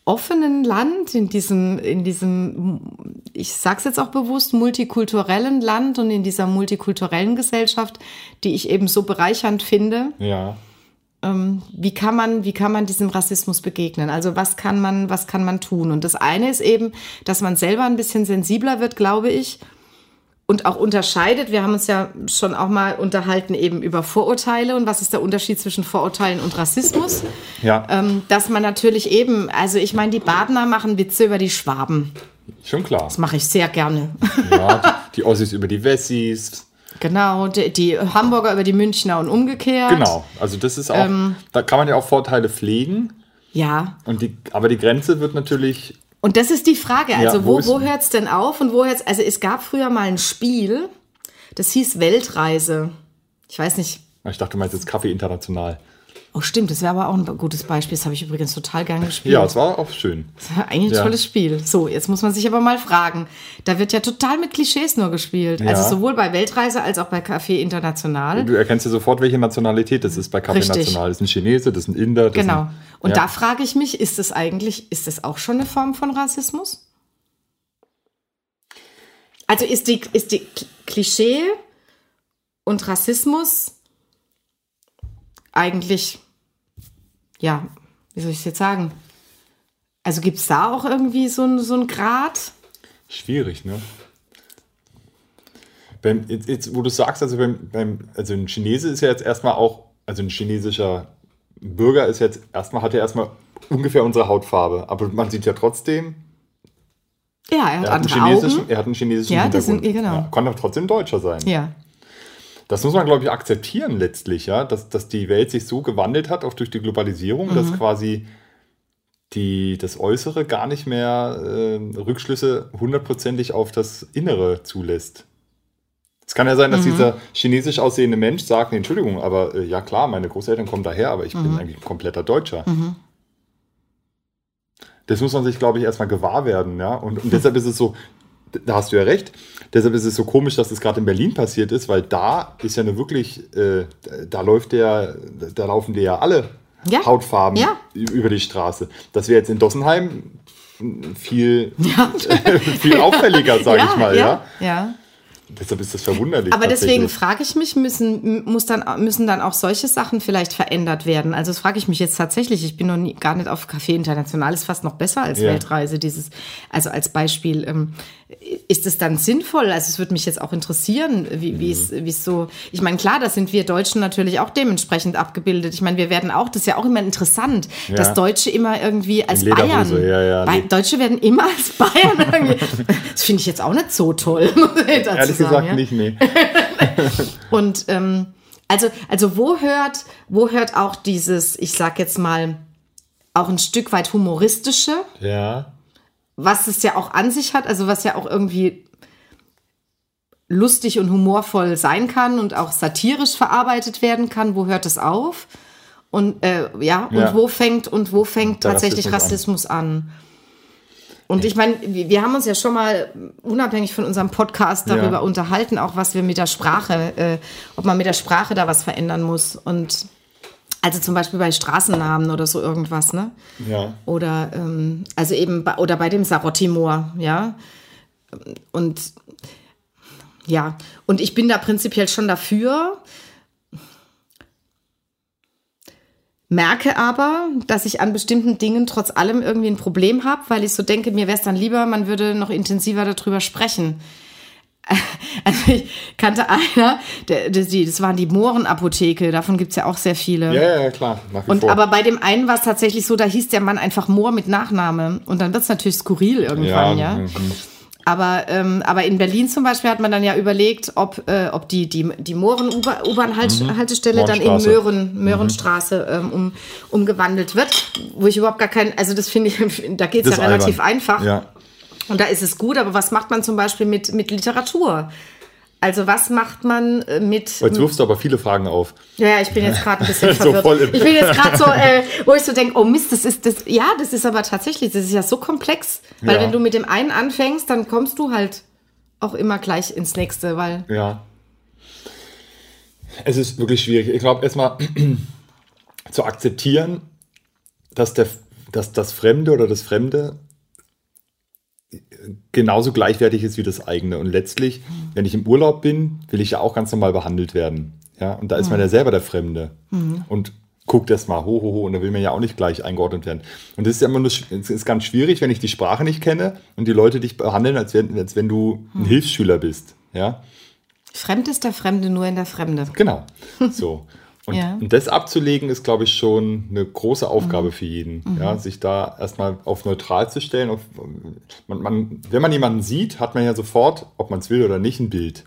offenen Land, in diesem, in diesem, ich sag's jetzt auch bewusst, multikulturellen Land und in dieser multikulturellen Gesellschaft, die ich eben so bereichernd finde. Ja. Ähm, wie kann man, wie kann man diesem Rassismus begegnen? Also was kann man, was kann man tun? Und das eine ist eben, dass man selber ein bisschen sensibler wird, glaube ich, und auch unterscheidet. Wir haben uns ja schon auch mal unterhalten eben über Vorurteile und was ist der Unterschied zwischen Vorurteilen und Rassismus. Ja, Ähm, dass man natürlich eben, also ich meine, die Badener machen Witze über die Schwaben. schon klar. Das mache ich sehr gerne. Ja, die, die Ossis über die Wessis. genau, die, die Hamburger über die Münchner und umgekehrt. Genau. Also das ist auch, Ähm. da kann man ja auch Vorteile pflegen. Ja, Und die, aber die Grenze wird natürlich, und das ist die Frage. Also Ja, wo wo, wo hört es denn auf und wo hört's? Also es gab früher mal ein Spiel, das hieß Weltreise. Ich weiß nicht. ich dachte, du meinst jetzt Kaffee international. Oh, stimmt, das wäre aber auch ein gutes Beispiel. Das habe ich übrigens total gern gespielt. Ja, es war auch schön. Das war eigentlich ein Ja. tolles Spiel. So, jetzt muss man sich aber mal fragen. Da wird ja total mit Klischees nur gespielt. Ja. Also sowohl bei Weltreise als auch bei Café International. Du erkennst ja sofort, welche Nationalität das ist bei Kaffee Richtig. National. Das ist ein Chinese, das ist ein Inder. Das Genau. Ein, Und ja. da frage ich mich, ist das eigentlich, ist das auch schon eine Form von Rassismus? Also ist die, ist die Klischee und Rassismus eigentlich, ja, wie soll ich es jetzt sagen? Also gibt es da auch irgendwie so, ein- so einen Grad? Schwierig, ne? Beim, jetzt, jetzt, wo du sagst, also, beim, beim, also ein Chinese ist ja jetzt erstmal auch, also ein chinesischer Bürger ist jetzt erstmal, hat ja erstmal ungefähr unsere Hautfarbe. Aber man sieht ja trotzdem, Ja, er hat er hat einen andere chinesischen, Augen. er hat einen chinesischen Ja, Hintergrund. sind- genau. Ja, kann doch trotzdem Deutscher sein. Ja. Das muss man, glaube ich, akzeptieren letztlich, ja, dass, dass die Welt sich so gewandelt hat, auch durch die Globalisierung, Mhm. dass quasi die, das Äußere gar nicht mehr äh, Rückschlüsse hundertprozentig auf das Innere zulässt. Es kann ja sein, Mhm. dass dieser chinesisch aussehende Mensch sagt, nee, Entschuldigung, aber äh, ja klar, meine Großeltern kommen daher, aber ich Mhm. bin eigentlich ein kompletter Deutscher. Das muss man sich, glaube ich, erstmal gewahr werden, ja. Und, und deshalb ist es so, da hast du ja recht, deshalb ist es so komisch, dass das gerade in Berlin passiert ist, weil da ist ja eine wirklich, äh, da läuft der, da laufen dir ja alle Ja. Hautfarben Ja. über die Straße. Das wäre jetzt in Dossenheim viel, Ja. viel auffälliger, sage ich mal, ja. ja. Deshalb ist das verwunderlich. Aber deswegen frage ich mich, müssen, muss dann, müssen dann auch solche Sachen vielleicht verändert werden? Also das frage ich mich jetzt tatsächlich. Ich bin noch nie, gar nicht auf Café International, ist fast noch besser als Ja. Weltreise. Dieses, also als Beispiel, ähm, ist es dann sinnvoll? Also es würde mich jetzt auch interessieren, wie, wie es, wie es so, ich meine, klar, da sind wir Deutschen natürlich auch dementsprechend abgebildet. Ich meine, wir werden auch, das ist ja auch immer interessant, Ja. dass Deutsche immer irgendwie als Bayern, ja, ja, nee. Deutsche werden immer als Bayern irgendwie, das finde ich jetzt auch nicht so toll. Ehrlich sagen, gesagt nicht, nee. Und ähm, also, also wo hört, wo hört auch dieses, ich sag jetzt mal, auch ein Stück weit humoristische, Ja. Was es ja auch an sich hat, also was ja auch irgendwie lustig und humorvoll sein kann und auch satirisch verarbeitet werden kann, wo hört es auf? Und äh, ja, und Ja. wo fängt und wo fängt Der tatsächlich Rassismus Rassismus an? Und ich meine, wir wir haben uns ja schon mal unabhängig von unserem Podcast darüber Ja. unterhalten, auch was wir mit der Sprache, äh, ob man mit der Sprache da was verändern muss. Und also zum Beispiel bei Straßennamen oder so irgendwas, ne? Ja. Oder ähm, also eben bei, oder bei dem Sarotti-Moor, ja. Und Ja, und ich bin da prinzipiell schon dafür. Merke aber, dass ich an bestimmten Dingen trotz allem irgendwie ein Problem habe, weil ich so denke, mir wäre es dann lieber, man würde noch intensiver darüber sprechen. Also ich kannte einer, der, der, die, das waren die Mohrenapotheke, davon gibt es ja auch sehr viele. Ja, ja, klar. Nach wie und vor. aber bei dem einen war es tatsächlich so, da hieß der Mann einfach Mohr mit Nachname. Und dann wird es natürlich skurril irgendwann, ja. ja? Mhm. Aber, ähm, aber in Berlin zum Beispiel hat man dann ja überlegt, ob, äh, ob die, die, die Mohren-U-Bahn-Haltestelle mhm. dann in Möhren, Möhrenstraße ähm, um, umgewandelt wird, wo ich überhaupt gar kein, also das finde ich, da geht es ja relativ einfach. Ja. Und da ist es gut, aber was macht man zum Beispiel mit, mit Literatur? Also was macht man äh, mit... Jetzt wirfst du aber viele Fragen auf. Ja, ich bin jetzt gerade ein bisschen verwirrt. so ich bin jetzt gerade so, äh, wo ich so denke, oh Mist, das ist das, ja, das ist aber tatsächlich, das ist ja so komplex. Weil ja. wenn du mit dem einen anfängst, dann kommst du halt auch immer gleich ins nächste, weil... Ja. Es ist wirklich schwierig. Ich glaube, erstmal zu akzeptieren, dass, der, dass das Fremde oder das Fremde genauso gleichwertig ist wie das eigene. Und letztlich, wenn ich im Urlaub bin, will ich ja auch ganz normal behandelt werden. Ja, und da ist mhm. man ja selber der Fremde. Mhm. Und guckt erst mal ho, ho, ho, und da will man ja auch nicht gleich eingeordnet werden. Und das ist ja immer nur, es ist ganz schwierig, wenn ich die Sprache nicht kenne und die Leute dich behandeln, als wenn, als wenn du ein mhm. Hilfsschüler bist. Ja. Fremd ist der Fremde nur in der Fremde. Genau. So. Und, ja. und, das abzulegen, ist, glaube ich, schon eine große Aufgabe mhm. für jeden. Mhm. Ja, sich da erstmal auf neutral zu stellen. Auf, man, man, wenn man jemanden sieht, hat man ja sofort, ob man es will oder nicht, ein Bild.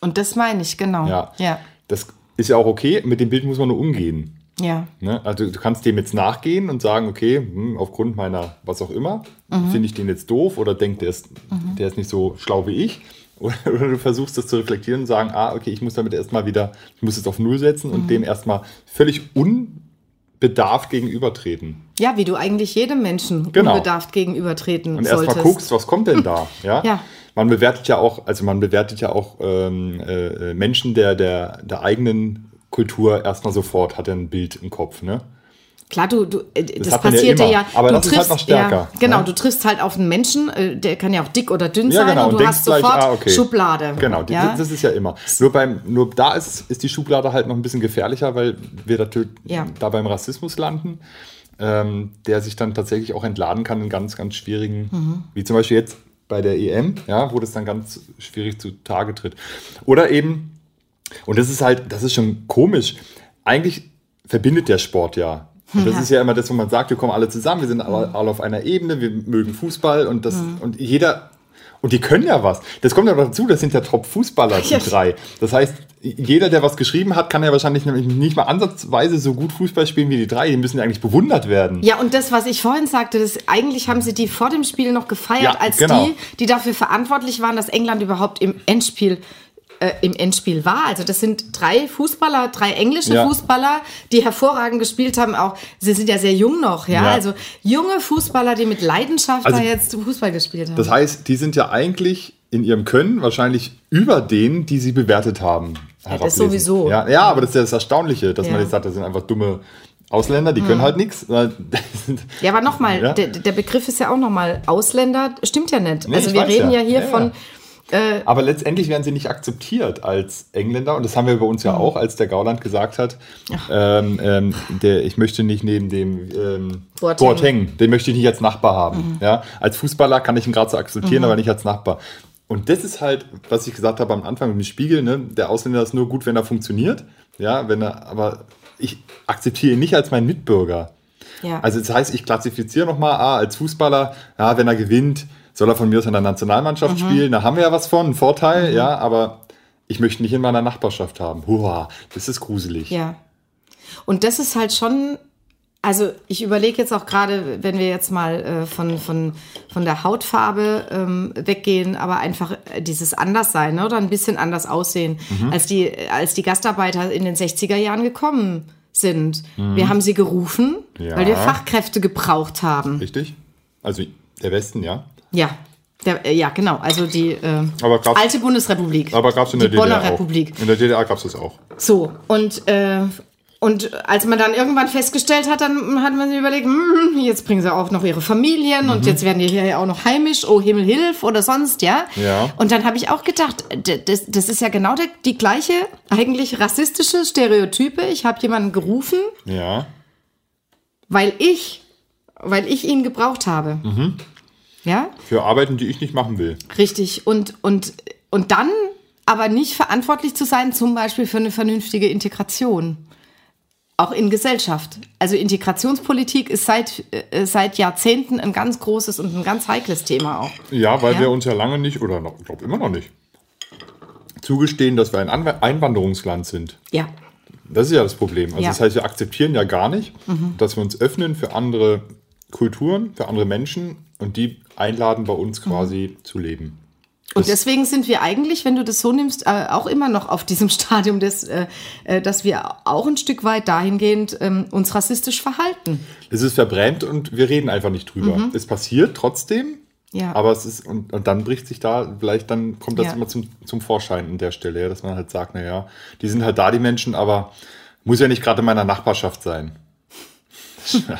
Und das meine ich, genau. Ja. ja. Das ist ja auch okay. Mit dem Bild muss man nur umgehen. Ja. Ne? Also du kannst dem jetzt nachgehen und sagen, okay, hm, aufgrund meiner was auch immer, mhm. finde ich den jetzt doof oder denkt, der ist, mhm. der ist nicht so schlau wie ich. Oder, du versuchst das zu reflektieren und sagen, ah, okay, ich muss damit erstmal wieder, ich muss es auf Null setzen und mhm. dem erstmal völlig unbedarft gegenübertreten. Ja, wie du eigentlich jedem Menschen genau. unbedarft gegenübertreten Und erstmal guckst, was kommt denn da? Ja? ja. Man bewertet ja auch, also man bewertet ja auch ähm, äh, Menschen der, der, der eigenen Kultur erstmal sofort, hat er ein Bild im Kopf, ne? Klar, du, du äh, das, das passiert ja, ja. Aber du das triffst, ist halt noch stärker. Ja, genau, ne? du triffst halt auf einen Menschen, äh, der kann ja auch dick oder dünn ja, sein genau, und du hast gleich, sofort ah, okay. Schublade. Genau, ja? das ist ja immer. Nur, beim, nur da ist, ist die Schublade halt noch ein bisschen gefährlicher, weil wir natürlich da beim Rassismus landen, ähm, der sich dann tatsächlich auch entladen kann in ganz, ganz schwierigen, mhm. wie zum Beispiel jetzt bei der EM, ja, wo das dann ganz schwierig zu Tage tritt. Oder eben, und das ist halt, das ist schon komisch, eigentlich verbindet der Sport ja und das ja. ist ja immer das, wo man sagt, wir kommen alle zusammen, wir sind alle, alle auf einer Ebene, wir mögen Fußball und das mhm. und jeder und die können ja was. Das kommt ja dazu, das sind ja Top-Fußballer, die ja. drei. Das heißt, jeder, der was geschrieben hat, kann ja wahrscheinlich nicht mal ansatzweise so gut Fußball spielen wie die drei. Die müssen ja eigentlich bewundert werden. Ja, und das, was ich vorhin sagte, das, eigentlich haben sie die vor dem Spiel noch gefeiert, ja, als genau. die, die dafür verantwortlich waren, dass England überhaupt im Endspiel äh, im Endspiel war. Also das sind drei Fußballer, drei englische ja. Fußballer, die hervorragend gespielt haben. Auch sie sind ja sehr jung noch, ja. ja. Also junge Fußballer, die mit Leidenschaft also, da jetzt Fußball gespielt haben. Das heißt, die sind ja eigentlich in ihrem Können wahrscheinlich über denen, die sie bewertet haben. Ja, das sowieso. Ja, ja, aber das ist ja das Erstaunliche, dass man jetzt sagt, das sind einfach dumme Ausländer, die können hm. halt nichts. Ja, aber nochmal, ja? der, der Begriff ist ja auch nochmal Ausländer, stimmt ja nicht. Nee, also wir reden ja, ja hier ja, von äh, Aber letztendlich werden sie nicht akzeptiert als Engländer. Und das haben wir bei uns ja mhm. auch, als der Gauland gesagt hat, ähm, ähm, der, ich möchte nicht neben dem ähm, Boateng. Boateng, den möchte ich nicht als Nachbar haben. Mhm. Ja? Als Fußballer kann ich ihn gerade so akzeptieren, mhm. aber nicht als Nachbar. Und das ist halt, was ich gesagt habe am Anfang mit dem Spiegel, ne? der Ausländer ist nur gut, wenn er funktioniert. Ja, wenn er, aber ich akzeptiere ihn nicht als meinen Mitbürger. Ja. Also das heißt, ich klassifiziere nochmal ah, als Fußballer, ja, wenn er gewinnt, soll er von mir aus in der Nationalmannschaft mhm. spielen? Da haben wir ja was von, einen Vorteil, mhm. ja, aber ich möchte nicht in meiner Nachbarschaft haben. Hurra, das ist gruselig. Ja. Und das ist halt schon, also ich überlege jetzt auch gerade, wenn wir jetzt mal äh, von, von, von der Hautfarbe ähm, weggehen, aber einfach dieses Anderssein ne, oder ein bisschen anders aussehen, mhm. als, die, als die Gastarbeiter in den 60er Jahren gekommen sind. Mhm. Wir haben sie gerufen, ja. weil wir Fachkräfte gebraucht haben. Richtig. Also der Westen, ja. Ja, der, äh, ja, genau. Also die äh, alte Bundesrepublik. Aber gab es in der die DDR Bonner Republik. In der DDR gab es das auch. So, und äh, und als man dann irgendwann festgestellt hat, dann hat man sich überlegt, hm, jetzt bringen sie auch noch ihre Familien mhm. und jetzt werden die hier auch noch heimisch, oh Himmel, hilf oder sonst, ja. Ja. Und dann habe ich auch gedacht, das, das ist ja genau die, die gleiche, eigentlich rassistische Stereotype. Ich habe jemanden gerufen, Ja. weil ich, weil ich ihn gebraucht habe. Ja, Für Arbeiten, die ich nicht machen will. richtig. Und, und, und dann aber nicht verantwortlich zu sein, zum Beispiel für eine vernünftige Integration. Auch in Gesellschaft. Also Integrationspolitik ist seit, äh, seit Jahrzehnten ein ganz großes und ein ganz heikles Thema auch. Ja, weil Ja. wir uns ja lange nicht, oder ich glaube immer noch nicht, zugestehen, dass wir ein Anw- Einwanderungsland sind. Ja, Das ist ja das Problem. Also Ja. das heißt, wir akzeptieren ja gar nicht, dass wir uns öffnen für andere Kulturen, für andere Menschen und die einladen, bei uns quasi zu leben. Und deswegen sind wir eigentlich, wenn du das so nimmst, äh, auch immer noch auf diesem Stadium, des, äh, äh, dass wir auch ein Stück weit dahingehend ähm, uns rassistisch verhalten. Es ist verbrämt und wir reden einfach nicht drüber. Es passiert trotzdem, Mhm. Ja. aber es ist, und, und dann bricht sich da, vielleicht dann kommt das Ja. immer zum, zum Vorschein an der Stelle, ja, dass man halt sagt, naja, die sind halt da, die Menschen, aber muss ja nicht gerade in meiner Nachbarschaft sein.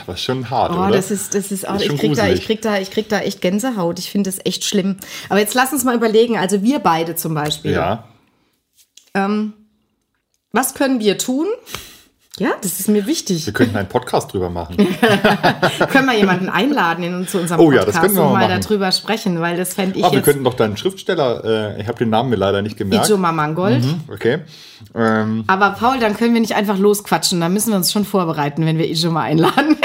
Aber ist schon hart, Oh, oder? das ist, das ist auch, Das ist ich krieg, da, ich, krieg da, ich krieg da echt Gänsehaut. Ich finde das echt schlimm. Aber jetzt lass uns mal überlegen, also wir beide zum Beispiel. ja. Was können wir tun? Ja, das ist mir wichtig. Wir könnten einen Podcast drüber machen. können wir jemanden einladen in, zu unserem Oh ja, Podcast das können wir und mal mal darüber sprechen, weil das fände ich Ach, wir könnten doch deinen Schriftsteller, äh, ich habe den Namen mir leider nicht gemerkt. Ijoma Mangold. Okay. Ähm, Aber Paul, dann können wir nicht einfach losquatschen. Da müssen wir uns schon vorbereiten, wenn wir Ijoma einladen.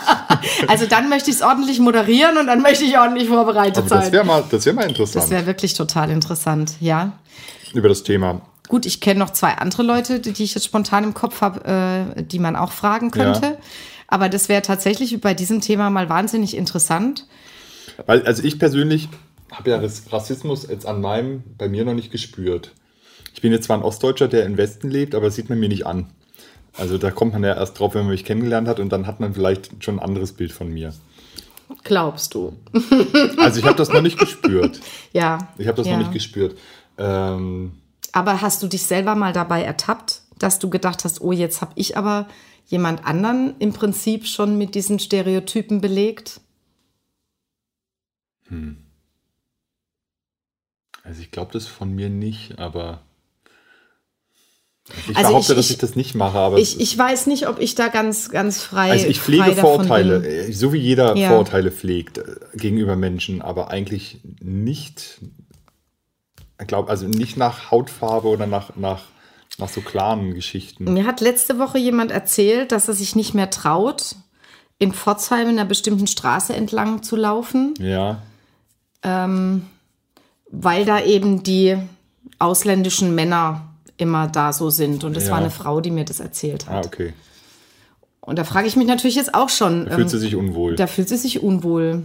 also dann möchte ich es ordentlich moderieren und dann möchte ich ordentlich vorbereitet das sein. wäre mal, das wär mal interessant Das wäre wirklich total interessant, ja. über das Thema. Gut, ich kenne noch zwei andere Leute, die die ich jetzt spontan im Kopf habe, äh, die man auch fragen könnte. Ja. Aber das wäre tatsächlich bei diesem Thema mal wahnsinnig interessant. Weil, also ich persönlich habe ja Rass- Rassismus jetzt an meinem, bei mir noch nicht gespürt. Ich bin jetzt zwar ein Ostdeutscher, der im Westen lebt, aber das sieht man mir nicht an. Also da kommt man ja erst drauf, wenn man mich kennengelernt hat und dann hat man vielleicht schon ein anderes Bild von mir. Glaubst du? Also ich habe das noch nicht gespürt. Ja. Ich habe das ja. noch nicht gespürt. Ähm, Aber hast du dich selber mal dabei ertappt, dass du gedacht hast, oh, jetzt habe ich aber jemand anderen im Prinzip schon mit diesen Stereotypen belegt? also ich glaube das von mir nicht, aber ich Also behaupte, ich- dass ich- das nicht mache. Aber Ich, ich weiß nicht, ob ich da ganz, ganz frei Also ich pflege Vorurteile, äh, so wie jeder Ja. Vorurteile pflegt äh, gegenüber Menschen, aber eigentlich nicht, ich glaube, also nicht nach Hautfarbe oder nach, nach, nach so klaren Geschichten. Mir hat letzte Woche jemand erzählt, dass er sich nicht mehr traut, in Pforzheim in einer bestimmten Straße entlang zu laufen, Ja, weil da eben die ausländischen Männer immer da so sind. Und das Ja. war eine Frau, die mir das erzählt ah, hat. okay. Und da frage ich mich natürlich jetzt auch schon. Fühlt sie sich unwohl. Da fühlt sie sich unwohl.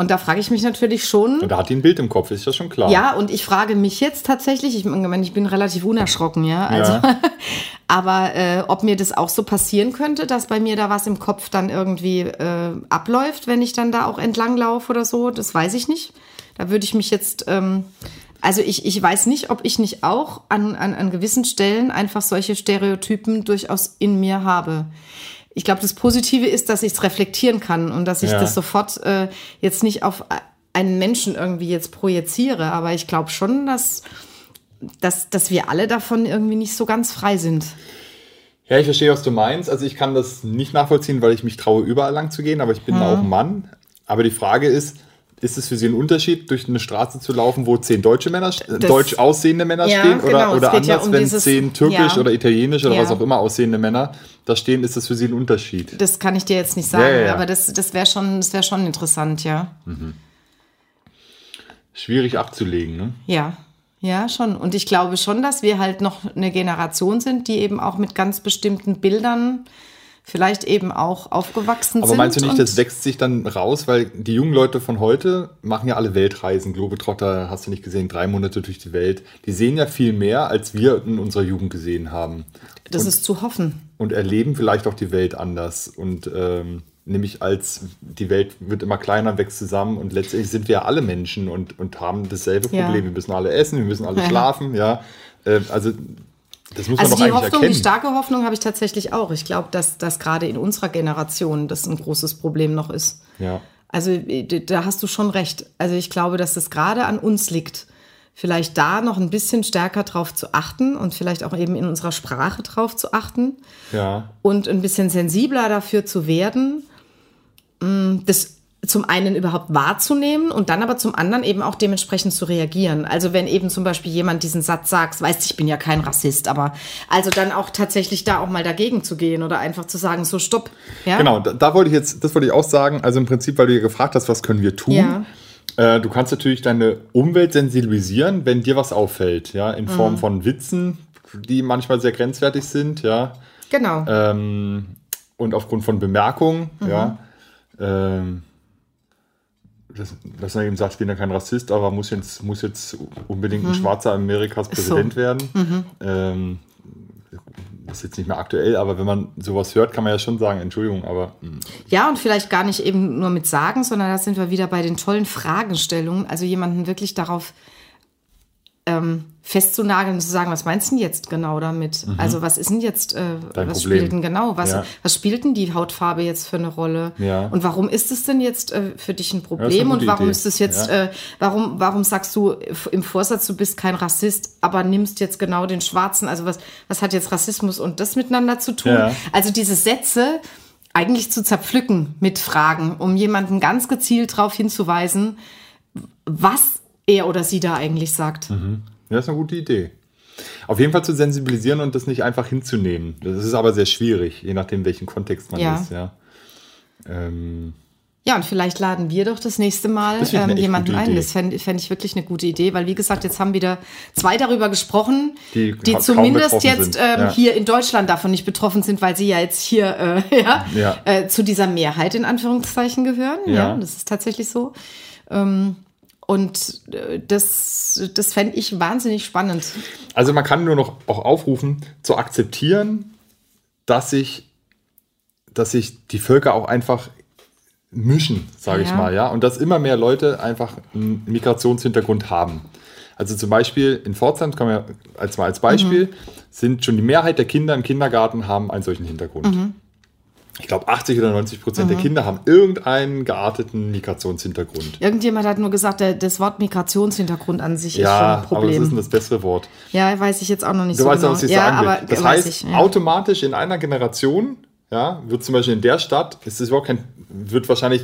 Und da frage ich mich natürlich schon. Und da hat die ein Bild im Kopf, ist das schon klar. Ja, und ich frage mich jetzt tatsächlich, ich, meine, ich bin relativ unerschrocken, ja. Also, Ja. aber äh, ob mir das auch so passieren könnte, dass bei mir da was im Kopf dann irgendwie äh, abläuft, wenn ich dann da auch entlang laufe oder so, das weiß ich nicht. Da würde ich mich jetzt, ähm, also ich, ich weiß nicht, ob ich nicht auch an, an, an gewissen Stellen einfach solche Stereotypen durchaus in mir habe. Ich glaube, das Positive ist, dass ich es reflektieren kann und dass ich Ja. das sofort äh, jetzt nicht auf einen Menschen irgendwie jetzt projiziere. Aber ich glaube schon, dass, dass, dass wir alle davon irgendwie nicht so ganz frei sind. Ja, ich verstehe, was du meinst. Also ich kann das nicht nachvollziehen, weil ich mich traue, überall lang zu gehen, aber ich bin Mhm. auch ein Mann. Aber die Frage ist, ist es für Sie ein Unterschied, durch eine Straße zu laufen, wo zehn deutsche Männer, äh, deutsch aussehende Männer Ja, stehen? Oder, genau, oder geht ja anders, um wenn dieses- zehn türkisch ja. oder italienisch oder was auch immer aussehende Männer da stehen, ist das für Sie ein Unterschied? Das kann ich dir jetzt nicht sagen, aber das, das wäre schon, das wär schon interessant, ja. Schwierig abzulegen, ne? Ja, ja, schon. Und ich glaube schon, dass wir halt noch eine Generation sind, die eben auch mit ganz bestimmten Bildern vielleicht eben auch aufgewachsen Aber sind. meinst du nicht, und- das wächst sich dann raus, weil die jungen Leute von heute machen ja alle Weltreisen, Globetrotter, hast du nicht gesehen, drei Monate durch die Welt. Die sehen ja viel mehr, als wir in unserer Jugend gesehen haben. das ist zu hoffen. und erleben vielleicht auch die Welt anders. Und ähm, nämlich als die Welt wird immer kleiner, wächst zusammen und letztendlich sind wir ja alle Menschen und, und haben dasselbe Ja. Problem. Wir müssen alle essen, wir müssen alle Ja. schlafen, ja. Äh, also Das muss also man die Hoffnung, erkennen. die starke Hoffnung habe ich tatsächlich auch. Ich glaube, dass das gerade in unserer Generation das ein großes Problem noch ist. ja. Also äh, da hast du schon recht. Also ich glaube, dass es gerade an uns liegt, vielleicht da noch ein bisschen stärker drauf zu achten und vielleicht auch eben in unserer Sprache drauf zu achten ja. und ein bisschen sensibler dafür zu werden, mh, das zum einen überhaupt wahrzunehmen und dann aber zum anderen eben auch dementsprechend zu reagieren. Also wenn eben zum Beispiel jemand diesen Satz sagt, weißt ich bin ja kein Rassist, aber also dann auch tatsächlich da auch mal dagegen zu gehen oder einfach zu sagen, so stopp. Ja? Genau, da, da wollte ich jetzt, das wollte ich auch sagen. Also im Prinzip, weil du ja gefragt hast, was können wir tun? Ja. Äh, du kannst natürlich deine Umwelt sensibilisieren, wenn dir was auffällt, ja, in Form Mhm. von Witzen, die manchmal sehr grenzwertig sind, ja, Genau. ähm, und aufgrund von Bemerkungen, Mhm. ja. Ähm, das, dass er eben sagt, ich bin ja kein Rassist, aber muss jetzt, muss jetzt unbedingt Mhm. ein Schwarzer Amerikas Präsident werden. Ähm, ist jetzt nicht mehr aktuell, aber wenn man sowas hört, kann man ja schon sagen, Entschuldigung, aber mh, Ja, und vielleicht gar nicht eben nur mit Sagen, sondern da sind wir wieder bei den tollen Fragestellungen. Also jemanden wirklich darauf ähm, festzunageln und zu sagen, was meinst du denn jetzt genau damit? Also was ist denn jetzt, äh, Mhm. Was spielt denn genau? Was, Ja. was spielt denn die Hautfarbe jetzt für eine Rolle? Ja. Und warum ist es denn jetzt äh, für dich ein Ja, Problem? und gute warum Idee. ist es jetzt, Ja. äh, warum, warum sagst du im Vorsatz, du bist kein Rassist, aber nimmst jetzt genau den Schwarzen? Also was, was hat jetzt Rassismus und das miteinander zu tun? Ja. Also diese Sätze eigentlich zu zerpflücken mit Fragen, um jemanden ganz gezielt darauf hinzuweisen, was er oder sie da eigentlich sagt. ja, das ist eine gute Idee. Auf jeden Fall zu sensibilisieren und das nicht einfach hinzunehmen. Das ist aber sehr schwierig, je nachdem, welchen Kontext man Ja. ist, ja. Ähm, Ja, und vielleicht laden wir doch das nächste Mal Das ähm, jemanden ein. Idee. Das fände fänd ich wirklich eine gute Idee, weil wie gesagt, jetzt haben wieder zwei darüber gesprochen, Die die, zumindest jetzt ähm, ja. hier in Deutschland davon nicht betroffen sind, weil sie ja jetzt hier äh, ja, Ja. Äh, zu dieser Mehrheit in Anführungszeichen gehören. Ja, Ja. das ist tatsächlich so. Ähm, und äh, das, das fände ich wahnsinnig spannend. Also man kann nur noch auch aufrufen, zu akzeptieren, dass sich, dass sich die Völker auch einfach mischen, sage ich Ja. mal, ja, und dass immer mehr Leute einfach einen Migrationshintergrund haben. Also zum Beispiel in Pforzheim, kann man ja als mal als Beispiel, Mhm. sind schon die Mehrheit der Kinder im Kindergarten haben einen solchen Hintergrund. Mhm. Ich glaube, 80 oder 90 Prozent der Kinder haben irgendeinen gearteten Migrationshintergrund. Irgendjemand hat nur gesagt, der, das Wort Migrationshintergrund an sich ist schon Ja, ein aber was Problem. ist denn das bessere Wort? ja, weiß ich jetzt auch noch nicht Du so weißt genau. was ich ja, sagen will. aber das weiß heißt, ich, ja. automatisch in einer Generation, ja, wird zum Beispiel in der Stadt, ist es überhaupt kein, wird wahrscheinlich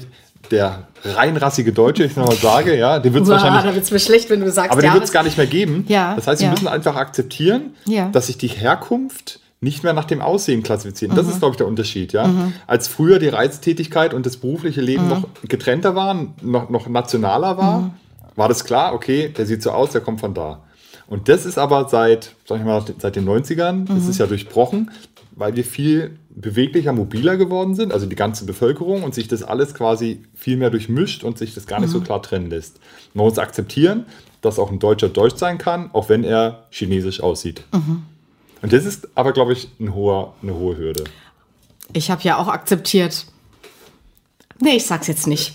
der reinrassige Deutsche, ich nochmal sage, ja, den wird es wahrscheinlich, da wird es mir schlecht, wenn du sagst, aber den ja, wird es gar nicht mehr geben. Ja, das heißt, wir ja. müssen einfach akzeptieren, Ja. dass sich die Herkunft nicht mehr nach dem Aussehen klassifizieren. Mhm. Das ist, glaube ich, der Unterschied, ja. Als früher die Reiztätigkeit und das berufliche Mhm. Leben noch getrennter waren, noch, noch nationaler war, Mhm. war das klar, okay, der sieht so aus, der kommt von da. Und das ist aber seit, sag ich mal, seit den 90ern, das Mhm. ist ja durchbrochen, weil wir viel beweglicher, mobiler geworden sind, also die ganze Bevölkerung und sich das alles quasi viel mehr durchmischt und sich das gar nicht so klar trennen lässt. Man muss akzeptieren, dass auch ein Deutscher Deutsch sein kann, auch wenn er chinesisch aussieht. Und das ist aber, glaube ich, ein hoher, eine hohe Hürde. Ich habe ja auch akzeptiert. Nee, ich sag's jetzt nicht.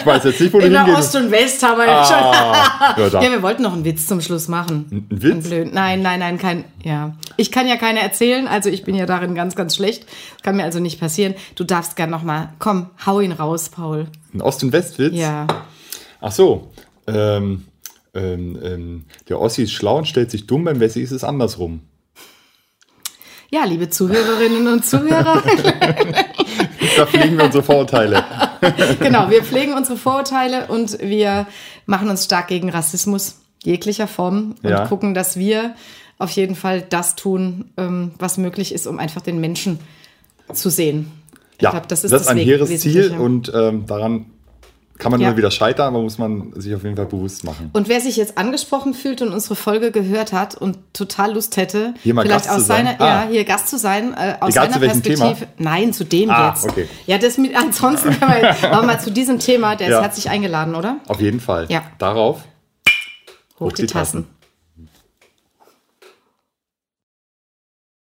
Ich weiß jetzt nicht, wo du In der hingehst. Ost und West haben wir ja schon. Ah, ja, wir wollten noch einen Witz zum Schluss machen. Ein Witz? Blöd. Nein, nein, nein, kein. Ja. Ich kann ja keine erzählen, also ich bin ja darin ganz, ganz schlecht. Kann mir also nicht passieren. Du darfst gern noch mal. Komm, hau ihn raus, Paul. Ein Ost- und Westwitz? Ja. Ach so. Ähm, ähm, ähm, der Ossi ist schlau und stellt sich dumm, beim Wessi ist es andersrum. Ja, liebe Zuhörerinnen und Zuhörer. Da fliegen wir unsere Vorurteile. genau, wir pflegen unsere Vorurteile und wir machen uns stark gegen Rassismus jeglicher Form und Ja. gucken, dass wir auf jeden Fall das tun, ähm, was möglich ist, um einfach den Menschen zu sehen. Ich Ja, glaub, das ist, ein Weg- hehres Ziel und ähm, daran kann man Ja. immer wieder scheitern, aber muss man sich auf jeden Fall bewusst machen. Und wer sich jetzt angesprochen fühlt und unsere Folge gehört hat und total Lust hätte, Hier mal vielleicht Gast aus zu sein? seiner, Ah. ja, hier Gast zu sein, äh, aus Egal seiner Perspektive. Thema? Nein, zu dem Ah, jetzt. okay. Ja, das mit, ansonsten können wir, aber mal zu diesem Thema, der Ja. ist herzlich eingeladen, oder? Auf jeden Fall. Ja. Darauf Hoch die Tassen.